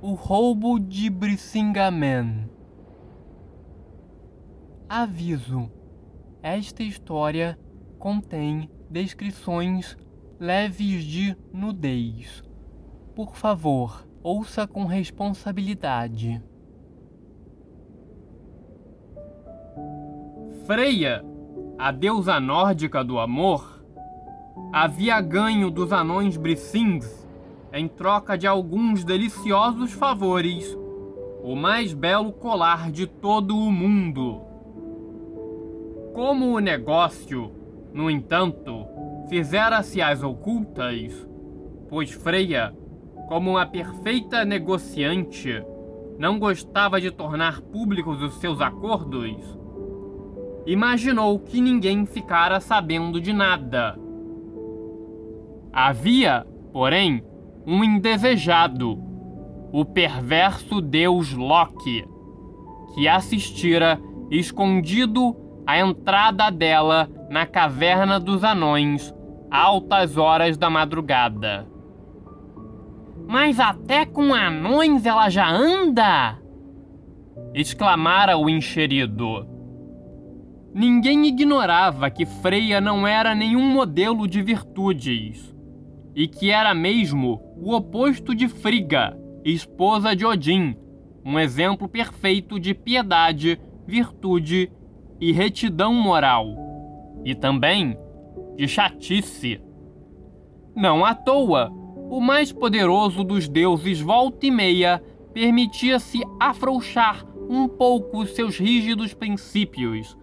O roubo de Brisingamen. Aviso: esta história contém descrições leves de nudez. Por favor, ouça com responsabilidade. Freia, a deusa nórdica do amor, havia ganho dos anões Brissings, em troca de alguns deliciosos favores, o mais belo colar de todo o mundo. Como o negócio, no entanto, fizera-se às ocultas, pois Freia, como uma perfeita negociante, não gostava de tornar públicos os seus acordos, imaginou que ninguém ficara sabendo de nada Havia, porém, um indesejado, o perverso deus Loki, que assistira escondido à entrada dela na caverna dos anões, altas horas da madrugada. Mas até com anões ela já anda! exclamara o encherido. Ninguém ignorava que Freia não era nenhum modelo de virtudes e que era mesmo o oposto de Frigga, esposa de Odin, um exemplo perfeito de piedade, virtude e retidão moral, e também de chatice. Não à toa, o mais poderoso dos deuses volta e meia permitia-se afrouxar um pouco seus rígidos princípios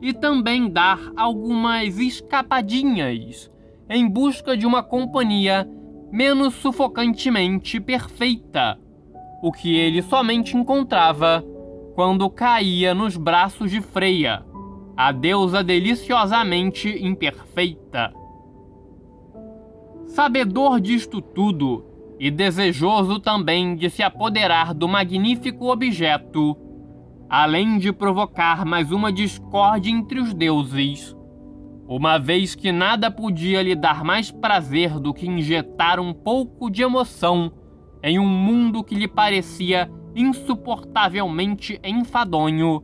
e também dar algumas escapadinhas em busca de uma companhia menos sufocantemente perfeita, o que ele somente encontrava quando caía nos braços de Freia, a deusa deliciosamente imperfeita. Sabedor disto tudo e desejoso também de se apoderar do magnífico objeto, além de provocar mais uma discórdia entre os deuses, uma vez que nada podia lhe dar mais prazer do que injetar um pouco de emoção em um mundo que lhe parecia insuportavelmente enfadonho,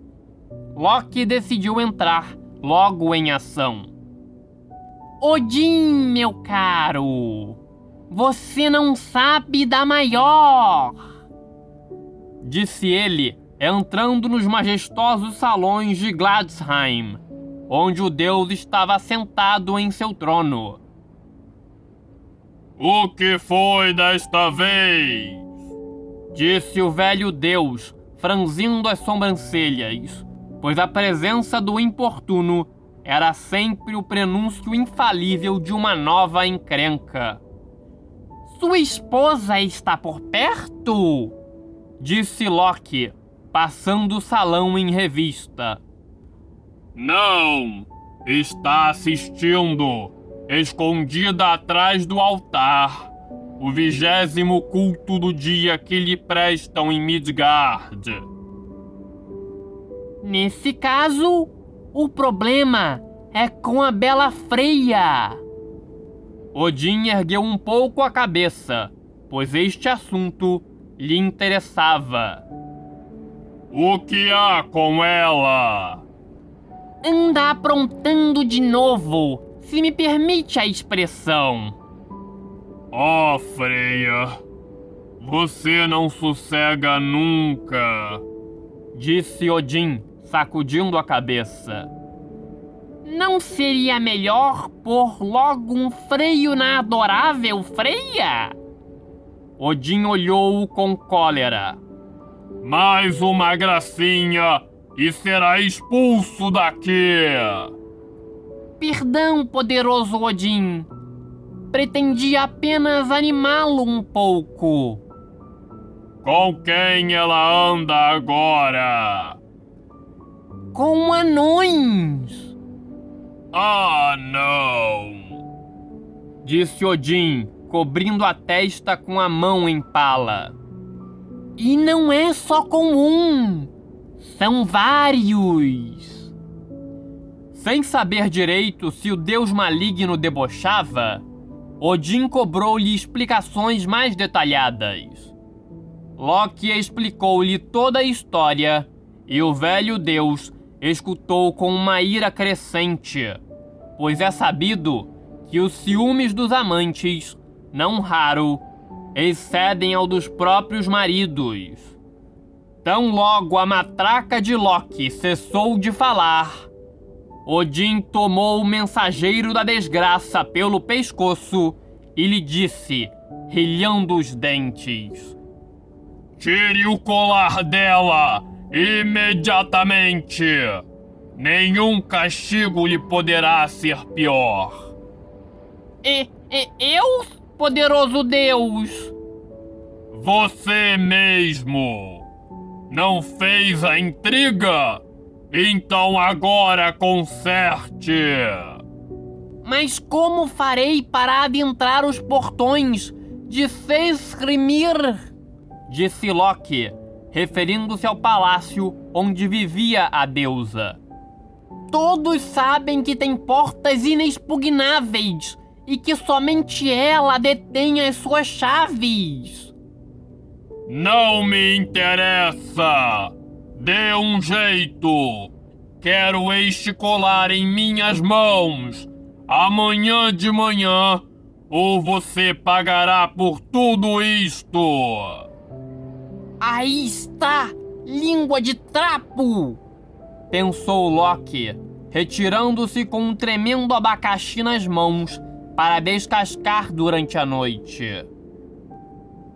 Loki decidiu entrar logo em ação. Odin, meu caro, você não sabe da maior! Disse ele, entrando nos majestosos salões de Gladsheim onde o deus estava sentado em seu trono. O que foi desta vez? Disse o velho deus, franzindo as sobrancelhas, pois a presença do importuno era sempre o prenúncio infalível de uma nova encrenca. Sua esposa está por perto? Disse Loki, passando o salão em revista. Não! Está assistindo, escondida atrás do altar, o vigésimo culto do dia que lhe prestam em Midgard. Nesse caso, o problema é com a Bela Freia. Odin ergueu um pouco a cabeça, pois este assunto lhe interessava. O que há com ela? Anda aprontando de novo, se me permite a expressão. Oh, Freia, você não sossega nunca, disse Odin, sacudindo a cabeça. Não seria melhor pôr logo um freio na adorável Freia? Odin olhou-o com cólera. Mais uma gracinha e será expulso daqui. Perdão, poderoso Odin. Pretendia apenas animá-lo um pouco. Com quem ela anda agora? Com anões. Ah, não! Disse Odin, cobrindo a testa com a mão em pala. E não é só com um, são vários. Sem saber direito se o deus maligno debochava, Odin cobrou-lhe explicações mais detalhadas. Loki explicou-lhe toda a história e o velho deus escutou com uma ira crescente, pois é sabido que os ciúmes dos amantes, não raro, excedem ao dos próprios maridos. Tão logo a matraca de Loki cessou de falar, Odin tomou o mensageiro da desgraça pelo pescoço e lhe disse, rilhando os dentes: Tire o colar dela imediatamente! Nenhum castigo lhe poderá ser pior. E, e eu, poderoso Deus? Você mesmo! Não fez a intriga? Então agora conserte! Mas como farei para adentrar os portões de Sesrimir? Disse Loki, referindo-se ao palácio onde vivia a deusa. Todos sabem que tem portas inexpugnáveis e que somente ela detém as suas chaves. Não me interessa! Dê um jeito! Quero este colar em minhas mãos! Amanhã de manhã, ou você pagará por tudo isto! Aí está! Língua de trapo! Pensou Loki, retirando-se com um tremendo abacaxi nas mãos para descascar durante a noite.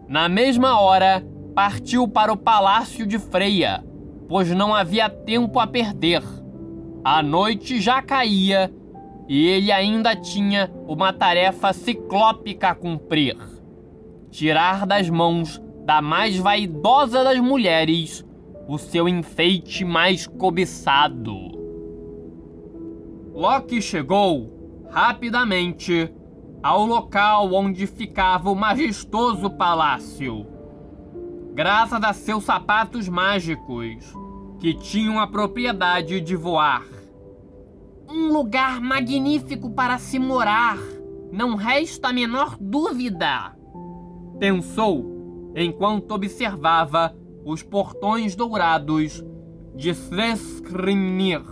Na mesma hora, partiu para o palácio de Freia, pois não havia tempo a perder. A noite já caía e ele ainda tinha uma tarefa ciclópica a cumprir: tirar das mãos da mais vaidosa das mulheres o seu enfeite mais cobiçado. Loki chegou rapidamente ao local onde ficava o majestoso palácio. Graças a seus sapatos mágicos, que tinham a propriedade de voar. Um lugar magnífico para se morar, não resta a menor dúvida. Pensou enquanto observava os portões dourados de Sreskrimnir.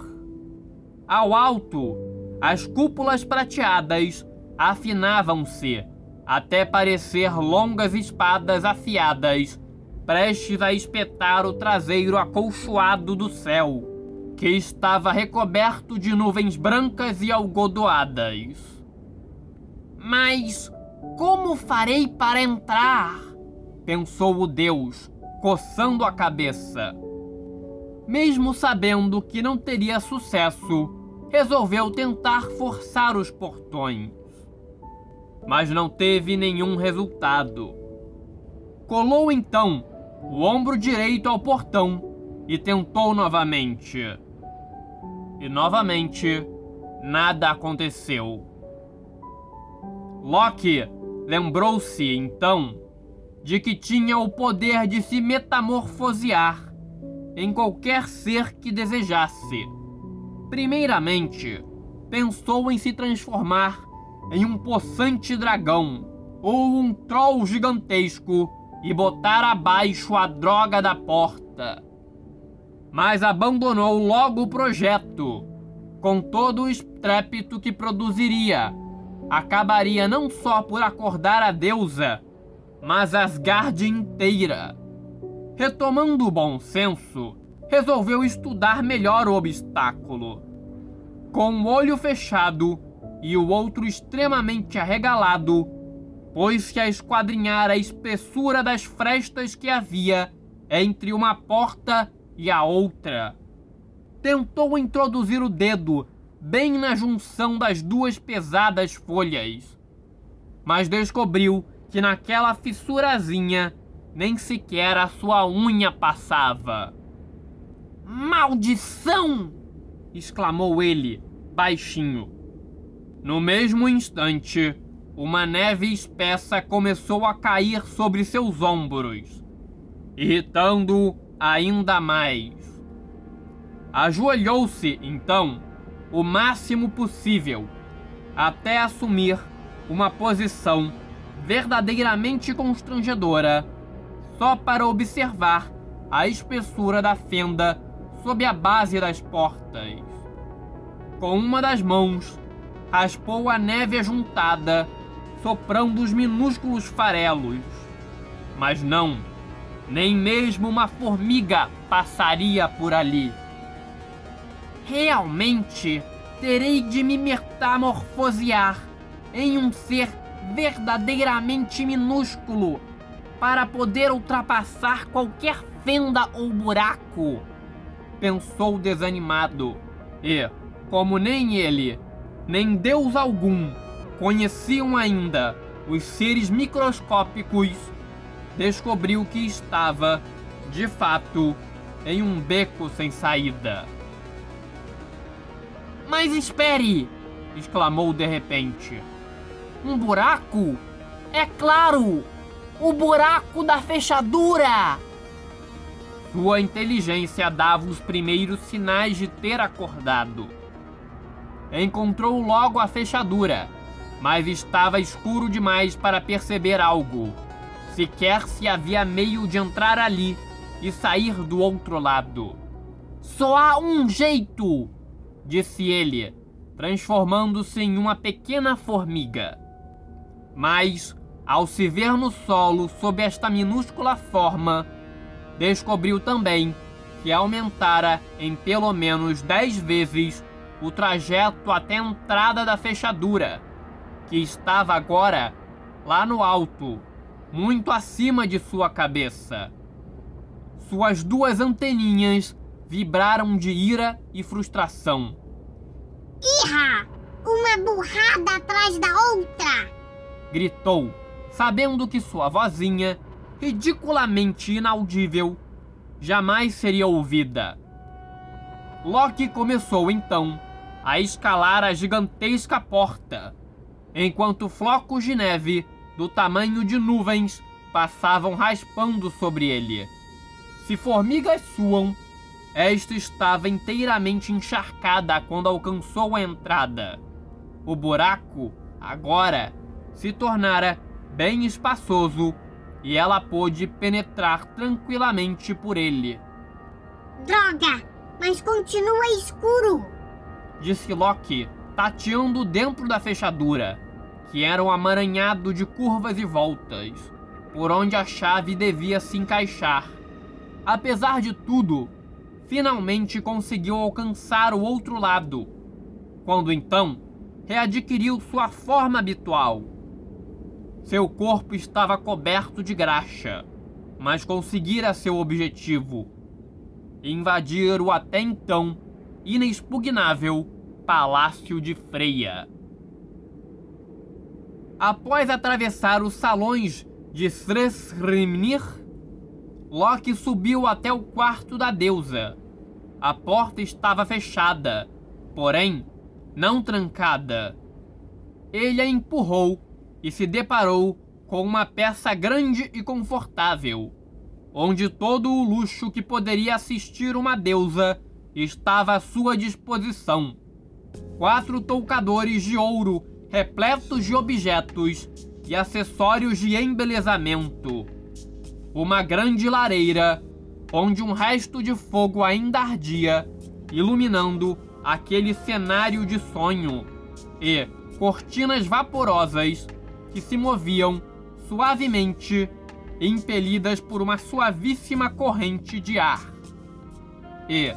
Ao alto, as cúpulas prateadas afinavam-se até parecer longas espadas afiadas, prestes a espetar o traseiro acolchoado do céu, que estava recoberto de nuvens brancas e algodoadas. Mas como farei para entrar? pensou o Deus, coçando a cabeça. Mesmo sabendo que não teria sucesso, resolveu tentar forçar os portões. Mas não teve nenhum resultado. Colou então o ombro direito ao portão e tentou novamente. E novamente, nada aconteceu. Loki lembrou-se então de que tinha o poder de se metamorfosear em qualquer ser que desejasse. Primeiramente, pensou em se transformar em um possante dragão ou um troll gigantesco e botar abaixo a droga da porta. Mas abandonou logo o projeto, com todo o estrépito que produziria. Acabaria não só por acordar a deusa, mas Asgard inteira. Retomando o bom senso, resolveu estudar melhor o obstáculo. Com o olho fechado e o outro extremamente arregalado, pôs-se a esquadrinhar a espessura das frestas que havia entre uma porta e a outra, tentou introduzir o dedo bem na junção das duas pesadas folhas, mas descobriu que naquela fissurazinha nem sequer a sua unha passava. Maldição! exclamou ele, baixinho. No mesmo instante, uma neve espessa começou a cair sobre seus ombros, irritando-o ainda mais. Ajoelhou-se, então, o máximo possível, até assumir uma posição verdadeiramente constrangedora só para observar a espessura da fenda sob a base das portas. Com uma das mãos, raspou a neve ajuntada, soprando os minúsculos farelos. Mas não, nem mesmo uma formiga passaria por ali. Realmente, terei de me metamorfosear em um ser verdadeiramente minúsculo para poder ultrapassar qualquer fenda ou buraco pensou desanimado. E, como nem ele, nem Deus algum conheciam ainda os seres microscópicos, descobriu que estava, de fato, em um beco sem saída. Mas espere! exclamou de repente. Um buraco? É claro! O buraco da fechadura! Sua inteligência dava os primeiros sinais de ter acordado. Encontrou logo a fechadura, mas estava escuro demais para perceber algo. Sequer se havia meio de entrar ali e sair do outro lado. Só há um jeito, disse ele, transformando-se em uma pequena formiga. Mas, ao se ver no solo sob esta minúscula forma, descobriu também que aumentara em pelo menos 10 vezes o trajeto até a entrada da fechadura, que estava agora lá no alto, muito acima de sua cabeça. Suas duas anteninhas vibraram de ira e frustração. Irra! Uma burrada atrás da outra! gritou, sabendo que sua vozinha ridiculamente inaudível, jamais seria ouvida. Loki começou então a escalar a gigantesca porta, enquanto flocos de neve do tamanho de nuvens passavam raspando sobre ele. Se formigas suam, esta estava inteiramente encharcada quando alcançou a entrada. O buraco, agora, se tornara bem espaçoso e ela pôde penetrar tranquilamente por ele. Droga! Mas continua escuro! Disse Loki, tateando dentro da fechadura, que era um amaranhado de curvas e voltas, por onde a chave devia se encaixar. Apesar de tudo, finalmente conseguiu alcançar o outro lado, quando então readquiriu sua forma habitual seu corpo estava coberto de graxa, mas conseguira seu objetivo: invadir o até então inexpugnável Palácio de Freia. Após atravessar os salões de Sresrimnir, Loki subiu até o quarto da deusa. A porta estava fechada, porém não trancada. Ele a empurrou e se deparou com uma peça grande e confortável, onde todo o luxo que poderia assistir uma deusa estava à sua disposição. Quatro toucadores de ouro repletos de objetos e acessórios de embelezamento. Uma grande lareira, onde um resto de fogo ainda ardia, iluminando aquele cenário de sonho, e cortinas vaporosas que se moviam suavemente, impelidas por uma suavíssima corrente de ar. E,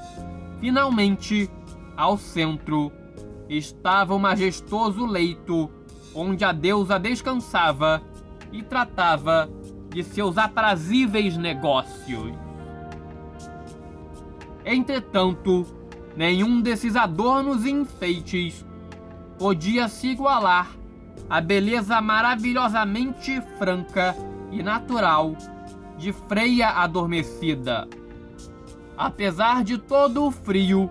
finalmente, ao centro, estava o majestoso leito onde a deusa descansava e tratava de seus aprazíveis negócios. Entretanto, nenhum desses adornos e enfeites podia se igualar à beleza maravilhosamente franca e natural de Freia adormecida. Apesar de todo o frio,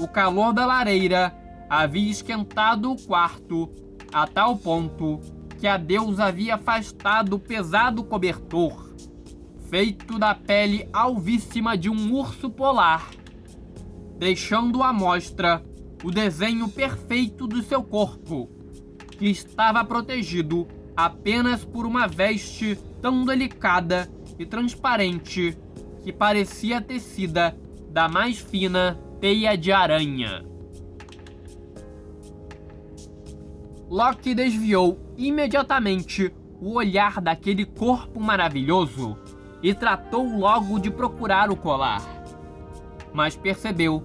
o calor da lareira havia esquentado o quarto a tal ponto que a deusa havia afastado o pesado cobertor, feito da pele alvíssima de um urso polar, deixando à mostra o desenho perfeito do seu corpo, que estava protegido apenas por uma veste tão delicada e transparente que parecia tecida da mais fina teia de aranha. Loki desviou imediatamente o olhar daquele corpo maravilhoso e tratou logo de procurar o colar. Mas percebeu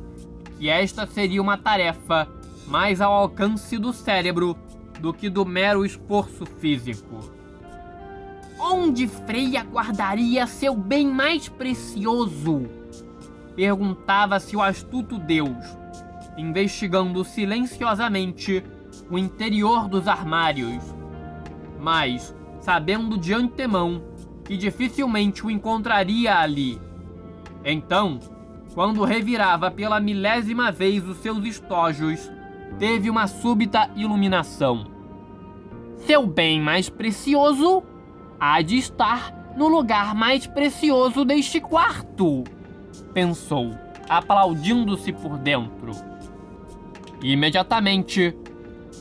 que esta seria uma tarefa mais ao alcance do cérebro do que do mero esforço físico. Onde Freia guardaria seu bem mais precioso? Perguntava-se o astuto Deus, investigando silenciosamente o interior dos armários. Mas, sabendo de antemão que dificilmente o encontraria ali. Então, quando revirava pela milésima vez os seus estojos, teve uma súbita iluminação. Seu bem mais precioso há de estar no lugar mais precioso deste quarto, pensou, aplaudindo-se por dentro. Imediatamente,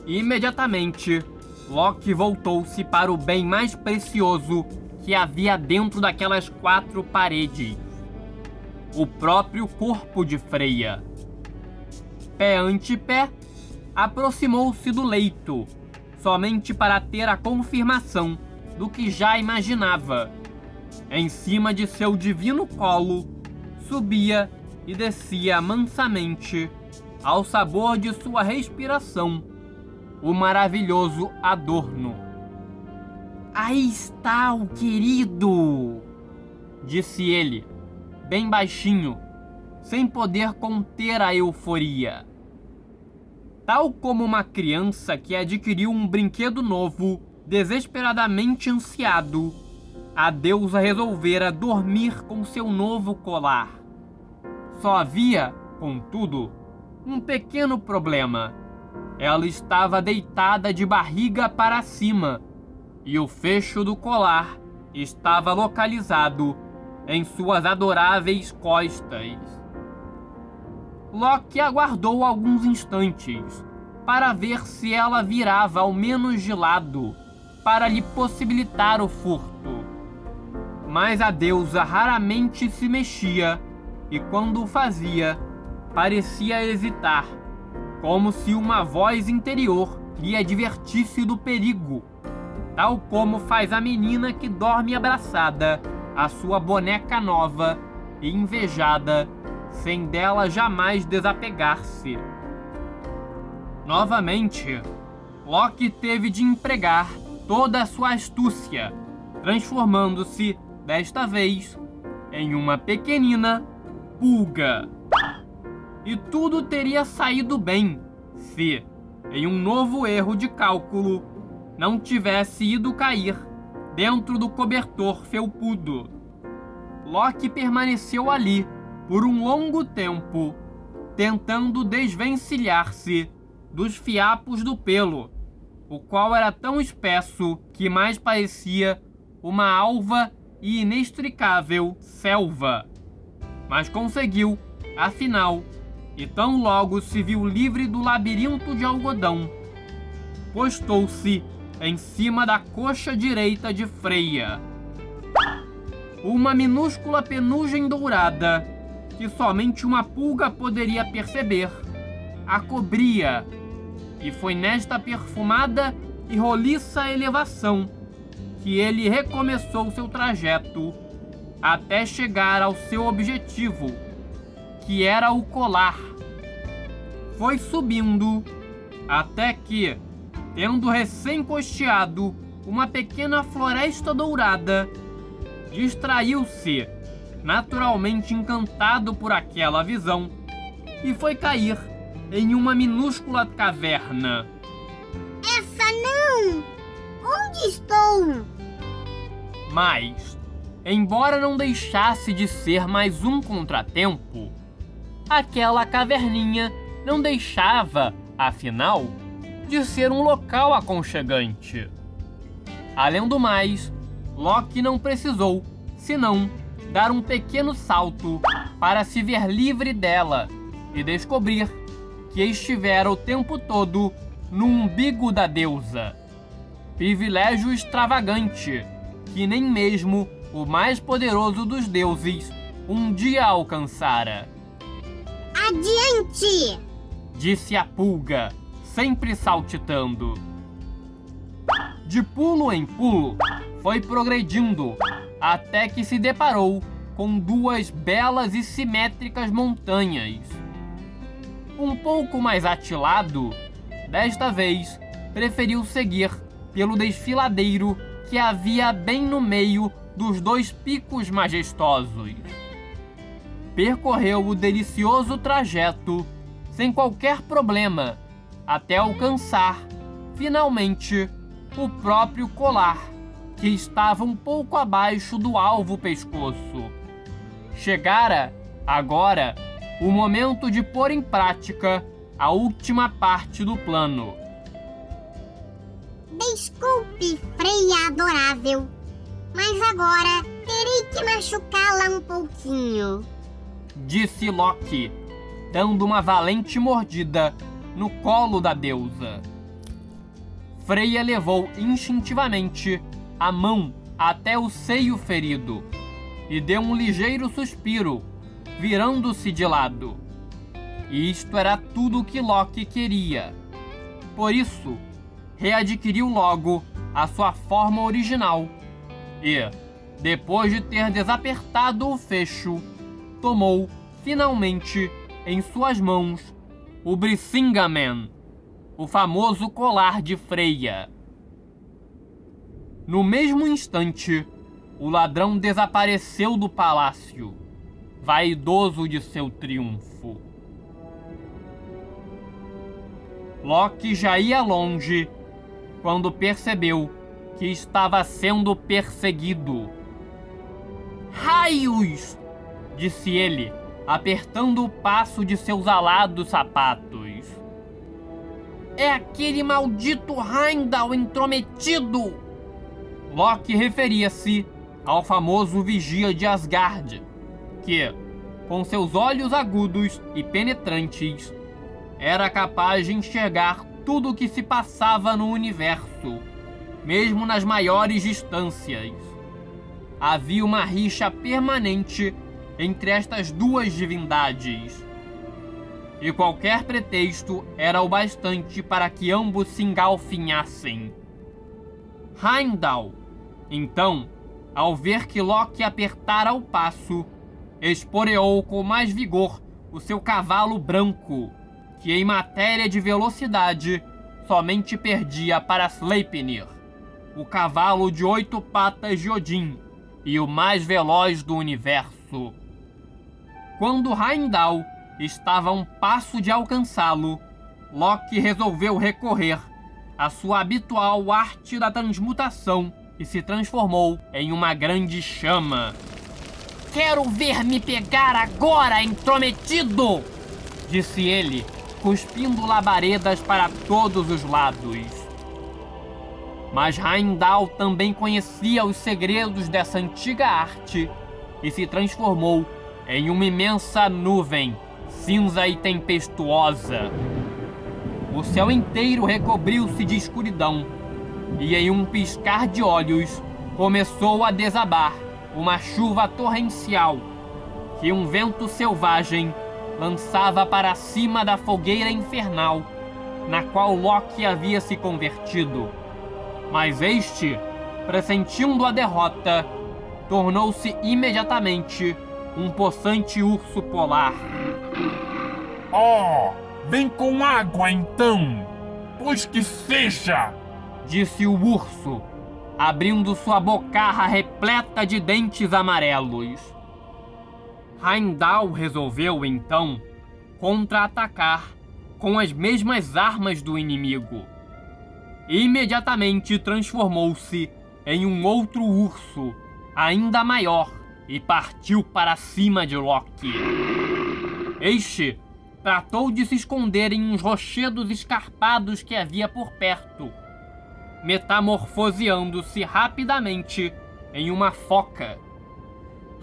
imediatamente, Loki voltou-se para o bem mais precioso que havia dentro daquelas quatro paredes: o próprio corpo de Freia. Pé ante pé, aproximou-se do leito, somente para ter a confirmação do que já imaginava. Em cima de seu divino colo, subia e descia mansamente, ao sabor de sua respiração, o maravilhoso adorno. Aí está o querido! disse ele, bem baixinho, sem poder conter a euforia. Tal como uma criança que adquiriu um brinquedo novo, desesperadamente ansiado, a deusa resolvera dormir com seu novo colar. Só havia, contudo, um pequeno problema. Ela estava deitada de barriga para cima e o fecho do colar estava localizado em suas adoráveis costas. Loki aguardou alguns instantes para ver se ela virava ao menos de lado para lhe possibilitar o furto. Mas a deusa raramente se mexia e, quando o fazia, parecia hesitar, como se uma voz interior lhe advertisse do perigo, tal como faz a menina que dorme abraçada à sua boneca nova e invejada sem dela jamais desapegar-se. Novamente, Loki teve de empregar toda a sua astúcia, transformando-se, desta vez, em uma pequenina pulga. E tudo teria saído bem se, em um novo erro de cálculo, não tivesse ido cair dentro do cobertor felpudo. Loki permaneceu ali por um longo tempo, tentando desvencilhar-se dos fiapos do pelo, o qual era tão espesso que mais parecia uma alva e inextricável selva. Mas conseguiu, afinal, e tão logo se viu livre do labirinto de algodão, postou-se em cima da coxa direita de Freia. Uma minúscula penugem dourada que somente uma pulga poderia perceber, a cobria, e foi nesta perfumada e roliça elevação que ele recomeçou seu trajeto até chegar ao seu objetivo, que era o colar. Foi subindo até que, tendo recém-costeado uma pequena floresta dourada, distraiu-se naturalmente encantado por aquela visão, e foi cair em uma minúscula caverna. Essa não! Onde estou? Mas, embora não deixasse de ser mais um contratempo, aquela caverninha não deixava, afinal, de ser um local aconchegante. Além do mais, Loki não precisou, senão, dar um pequeno salto para se ver livre dela e descobrir que estivera o tempo todo no umbigo da deusa. Privilégio extravagante que nem mesmo o mais poderoso dos deuses um dia alcançara. Adiante! Disse a pulga, sempre saltitando. De pulo em pulo, foi progredindo até que se deparou com duas belas e simétricas montanhas. Um pouco mais atilado, desta vez preferiu seguir pelo desfiladeiro que havia bem no meio dos dois picos majestosos. Percorreu o delicioso trajeto sem qualquer problema até alcançar, finalmente, o próprio colar, que estava um pouco abaixo do alvo pescoço. Chegara, agora, o momento de pôr em prática a última parte do plano. Desculpe, Freia adorável, mas agora terei que machucá-la um pouquinho. Disse Loki, dando uma valente mordida no colo da deusa. Freya levou instintivamente a mão até o seio ferido e deu um ligeiro suspiro, virando-se de lado. Isto era tudo o que Loki queria. Por isso, readquiriu logo a sua forma original e, depois de ter desapertado o fecho, tomou finalmente em suas mãos o Brisingamen, o famoso colar de Freia. No mesmo instante, o ladrão desapareceu do palácio, vaidoso de seu triunfo. Loki já ia longe quando percebeu que estava sendo perseguido. Raios! disse ele, apertando o passo de seus alados sapatos. É aquele maldito Heimdall intrometido! Loki referia-se ao famoso vigia de Asgard, que, com seus olhos agudos e penetrantes, era capaz de enxergar tudo o que se passava no universo, mesmo nas maiores distâncias. Havia uma rixa permanente entre estas duas divindades. E qualquer pretexto era o bastante para que ambos se engalfinhassem. Heimdall, então, ao ver que Loki apertara o passo, esporeou com mais vigor o seu cavalo branco, que em matéria de velocidade somente perdia para Sleipnir, o cavalo de oito patas de Odin e o mais veloz do universo. Quando Heimdall estava a um passo de alcançá-lo, Loki resolveu recorrer à sua habitual arte da transmutação e se transformou em uma grande chama. Quero ver me pegar agora, intrometido! disse ele, cuspindo labaredas para todos os lados. Mas Heimdall também conhecia os segredos dessa antiga arte e se transformou em uma imensa nuvem, cinza e tempestuosa. O céu inteiro recobriu-se de escuridão e, em um piscar de olhos, começou a desabar uma chuva torrencial que um vento selvagem lançava para cima da fogueira infernal na qual Loki havia se convertido. Mas este, pressentindo a derrota, tornou-se imediatamente um possante urso polar. Oh, vem com água então! Pois que seja! Disse o urso, abrindo sua bocarra repleta de dentes amarelos. Heimdall resolveu então contra-atacar com as mesmas armas do inimigo. Imediatamente transformou-se em um outro urso, ainda maior, e partiu para cima de Loki. Este tratou de se esconder em uns rochedos escarpados que havia por perto, metamorfoseando-se rapidamente em uma foca.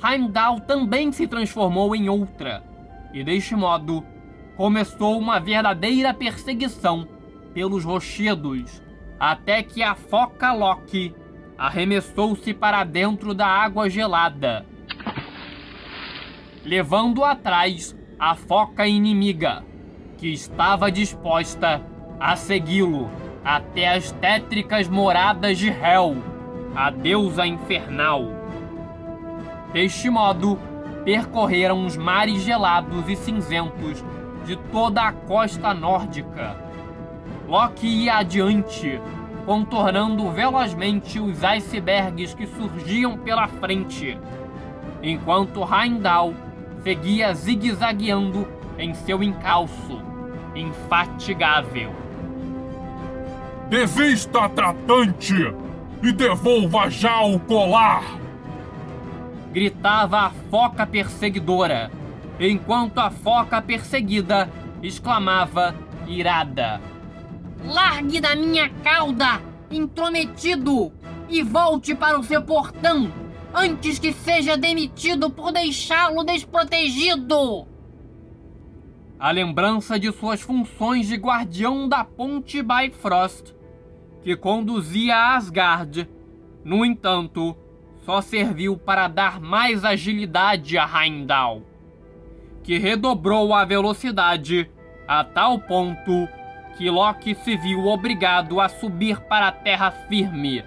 Heimdall também se transformou em outra, e deste modo começou uma verdadeira perseguição pelos rochedos, até que a foca Loki arremessou-se para dentro da água gelada, levando atrás a foca inimiga, que estava disposta a segui-lo até as tétricas moradas de Hel, a deusa infernal. Deste modo, percorreram os mares gelados e cinzentos de toda a costa nórdica. Loki ia adiante, contornando velozmente os icebergs que surgiam pela frente, enquanto Heimdall seguia zigue-zagueando em seu encalço, infatigável. Desista, tratante, e devolva já o colar! Gritava a foca perseguidora, enquanto a foca perseguida exclamava irada: Largue da minha cauda, intrometido, e volte para o seu portão antes que seja demitido por deixá-lo desprotegido. A lembrança de suas funções de guardião da ponte Bifrost, que conduzia a Asgard, no entanto, só serviu para dar mais agilidade a Heimdall, que redobrou a velocidade a tal ponto que Loki se viu obrigado a subir para a terra firme,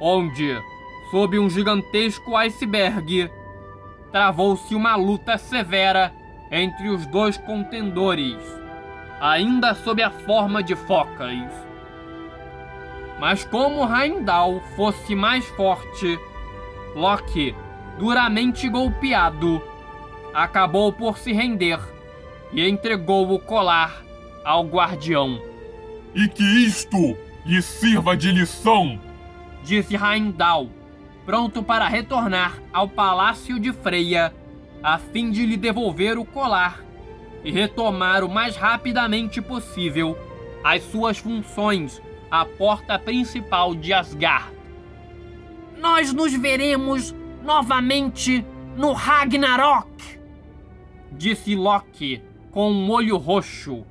onde sob um gigantesco iceberg, travou-se uma luta severa entre os dois contendores, ainda sob a forma de focas. Mas como Heimdall fosse mais forte, Loki, duramente golpeado, acabou por se render e entregou o colar ao guardião. E que isto lhe sirva de lição, disse Heimdall, pronto para retornar ao palácio de Freia, a fim de lhe devolver o colar e retomar o mais rapidamente possível as suas funções à porta principal de Asgard. Nós nos veremos novamente no Ragnarok, disse Loki com um olho roxo,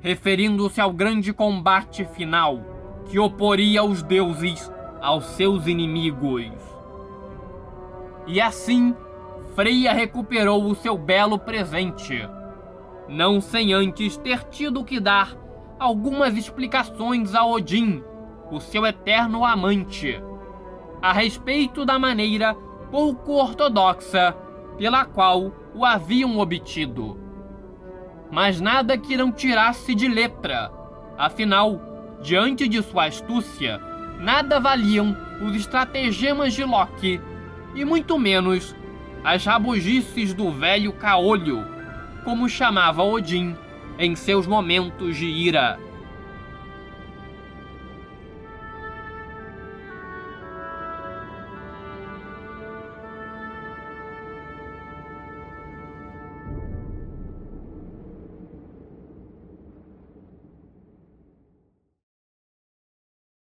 referindo-se ao grande combate final que oporia os deuses aos seus inimigos. E assim, Freya recuperou o seu belo presente, não sem antes ter tido que dar algumas explicações a Odin, o seu eterno amante, a respeito da maneira pouco ortodoxa pela qual o haviam obtido. Mas nada que não tirasse de letra, afinal, diante de sua astúcia, nada valiam os estratagemas de Loki e muito menos as rabugices do velho caolho, como chamava Odin em seus momentos de ira.